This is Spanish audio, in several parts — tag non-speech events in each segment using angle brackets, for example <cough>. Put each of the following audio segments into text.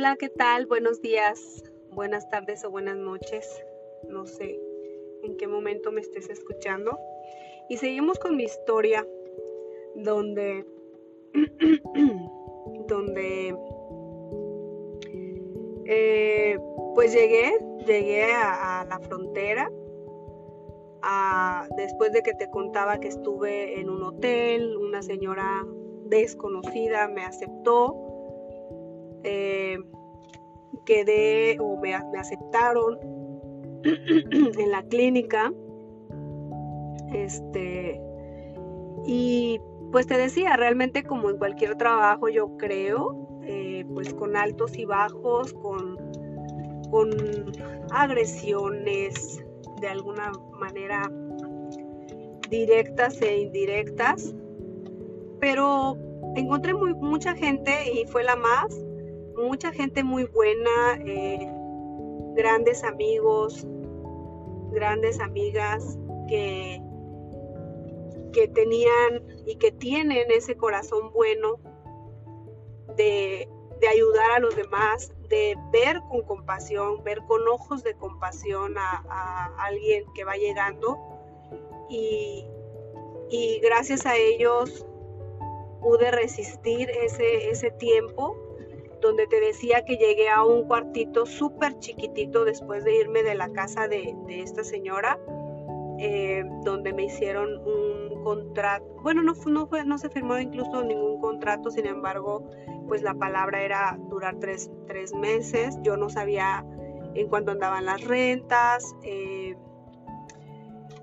Hola, ¿qué tal? Buenos días, buenas tardes o buenas noches. No sé en qué momento me estés escuchando. Y seguimos con mi historia donde <clears throat> donde eh, pues llegué, llegué a, la frontera después de que te contaba que estuve en un hotel, una señora desconocida me aceptó eh, quedé o me, aceptaron <clears throat> en la clínica. Este, y pues te decía, realmente como en cualquier trabajo yo creo, eh, pues con altos y bajos, con, con agresiones de alguna manera directas e indirectas, pero encontré mucha gente y fue la más mucha gente muy buena, eh, grandes amigos, grandes amigas que, que tenían y que tienen ese corazón bueno de, ayudar a los demás, de ver con compasión, ver con ojos de compasión a, alguien que va llegando. Y, y, gracias a ellos pude resistir ese, ese tiempo donde te decía que llegué a un cuartito súper chiquitito después de irme de la casa de, esta señora, eh, donde me hicieron un contrato. Bueno, no, no, fue, no se firmó incluso ningún contrato, sin embargo, pues la palabra era durar tres, meses. Yo no sabía en cuánto andaban las rentas, eh,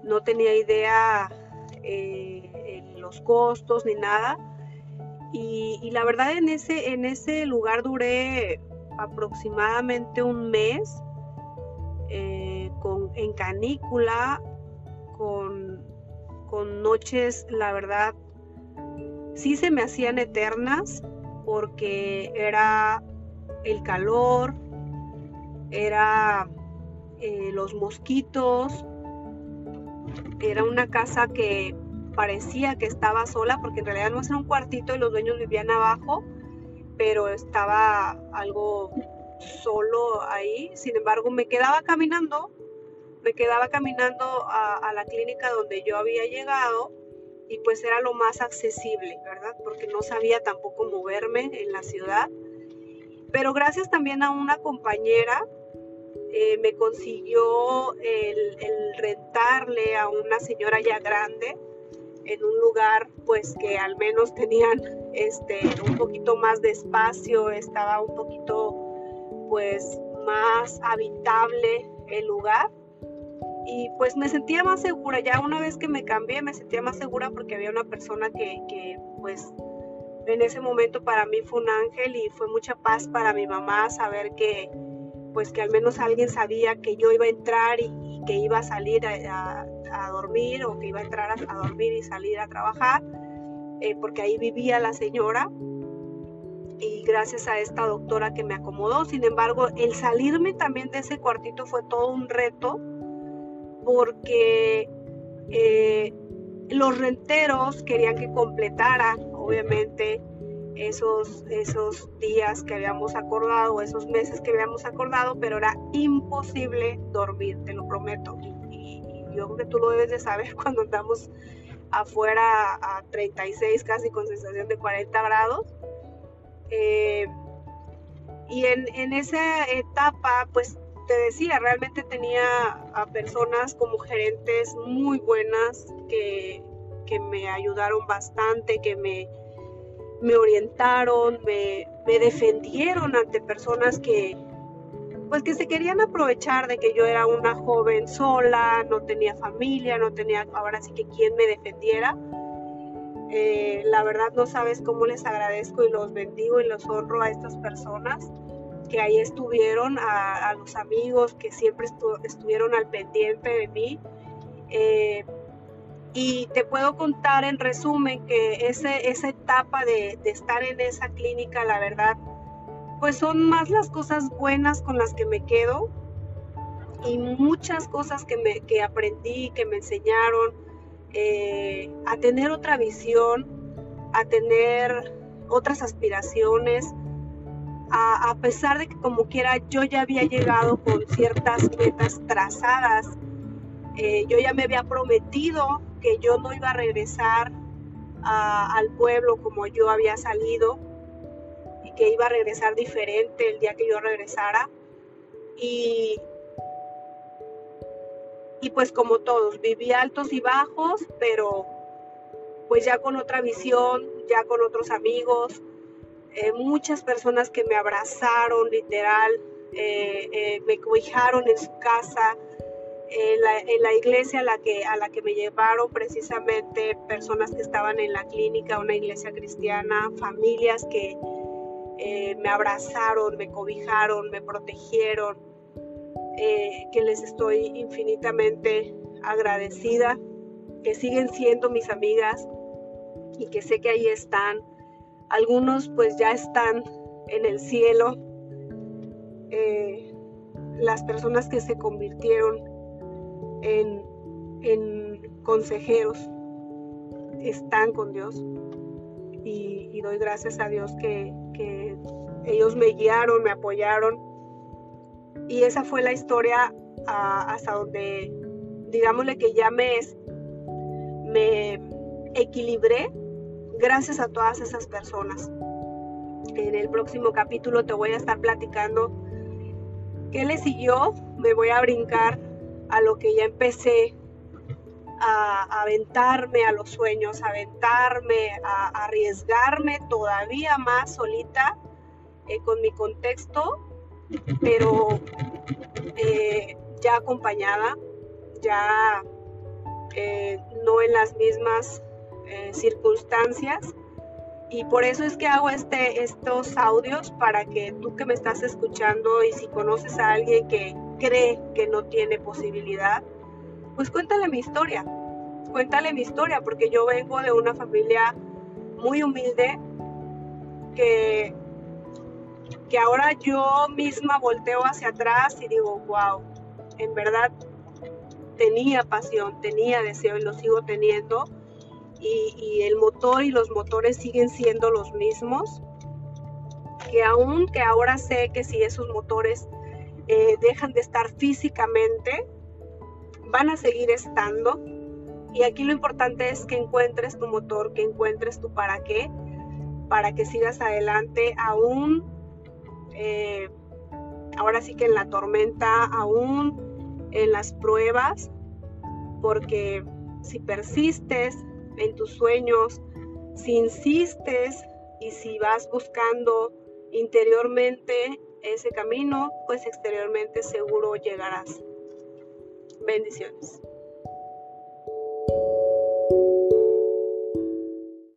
no tenía idea eh, los costos ni nada y, la verdad en ese, en ese lugar duré aproximadamente un mes eh, con, en canícula, con, con noches, la verdad, sí se me hacían eternas porque era el calor, era eh, los mosquitos, era una casa que parecía que estaba sola, porque en realidad no era un cuartito y los dueños vivían abajo, pero estaba algo solo ahí. Sin embargo, me quedaba caminando, me quedaba caminando a, la clínica donde yo había llegado y pues era lo más accesible, ¿verdad? Porque no sabía tampoco moverme en la ciudad. Pero gracias también a una compañera eh, me consiguió el, el, rentarle a una señora ya grande en un lugar pues que al menos tenían este un poquito más de espacio, estaba un poquito pues más habitable el lugar. Y pues me sentía más segura, ya una vez que me cambié me sentía más segura porque había una persona que, que pues en ese momento para mí fue un ángel y fue mucha paz para mi mamá saber que pues que al menos alguien sabía que yo iba a entrar y, que iba a salir a, dormir o que iba a entrar a, dormir y salir a trabajar, eh, porque ahí vivía la señora y gracias a esta doctora que me acomodó. Sin embargo, el salirme también de ese cuartito fue todo un reto porque eh, los renteros querían que completara, obviamente, esos, esos días que habíamos acordado, esos meses que habíamos acordado, pero era imposible dormir, te lo prometo. Y, yo creo que tú lo debes de saber <laughs> cuando andamos afuera a 36, casi con sensación de 40 grados. Eh, y en, en, esa etapa, pues te decía, realmente tenía a personas como gerentes muy buenas que, que me ayudaron bastante, que me me orientaron, me, defendieron ante personas que, pues que se querían aprovechar de que yo era una joven sola, no tenía familia, no tenía ahora sí que quien me defendiera. Eh, la verdad no sabes cómo les agradezco y los bendigo y los honro a estas personas que ahí estuvieron, a, los amigos que siempre estuvieron al pendiente de mí. Eh, y te puedo contar en resumen que ese, esa etapa de, estar en esa clínica, la verdad, pues son más las cosas buenas con las que me quedo y muchas cosas que, me, que aprendí, que me enseñaron eh, a tener otra visión, a tener otras aspiraciones, a, pesar de que como quiera yo ya había llegado con ciertas metas trazadas, eh, yo ya me había prometido que yo no iba a regresar al pueblo como yo había salido y que iba a regresar diferente el día que yo regresara. Y, y pues como todos, viví altos y bajos, pero pues ya con otra visión, ya con otros amigos, eh, muchas personas que me abrazaron literal, eh, me cobijaron en su casa, en la, iglesia a la, que, a la que me llevaron precisamente personas que estaban en la clínica, una iglesia cristiana, familias que me abrazaron, me cobijaron, me protegieron, que les estoy infinitamente agradecida, que siguen siendo mis amigas y que sé que ahí están algunos pues ya están en el cielo. Eh, las personas que se convirtieron en, consejeros están con Dios. Y, doy gracias a Dios que, ellos me guiaron, me apoyaron. Y esa fue la historia hasta donde, digámosle que ya me, me equilibré gracias a todas esas personas. En el próximo capítulo te voy a estar platicando qué le siguió. Me voy a brincar a lo que ya empecé a, aventarme a los sueños, a aventarme, a, arriesgarme todavía más solita eh, con mi contexto, pero eh, ya acompañada, ya eh, no en las mismas circunstancias. Y por eso es que hago este, estos audios para que tú que me estás escuchando y si conoces a alguien que cree que no tiene posibilidad, pues cuéntale mi historia. Cuéntale mi historia porque yo vengo de una familia muy humilde que, que ahora yo misma volteo hacia atrás y digo, wow, en verdad tenía pasión, tenía deseo y lo sigo teniendo y, el motor y los motores siguen siendo los mismos, que aún que ahora sé que si esos motores eh, dejan de estar físicamente, van a seguir estando. Y aquí lo importante es que encuentres tu motor, que encuentres tu para qué, para que sigas adelante aún, eh, ahora sí que en la tormenta, aún en las pruebas, porque si persistes, en tus sueños, si insistes y si vas buscando interiormente ese camino, pues exteriormente seguro llegarás. Bendiciones.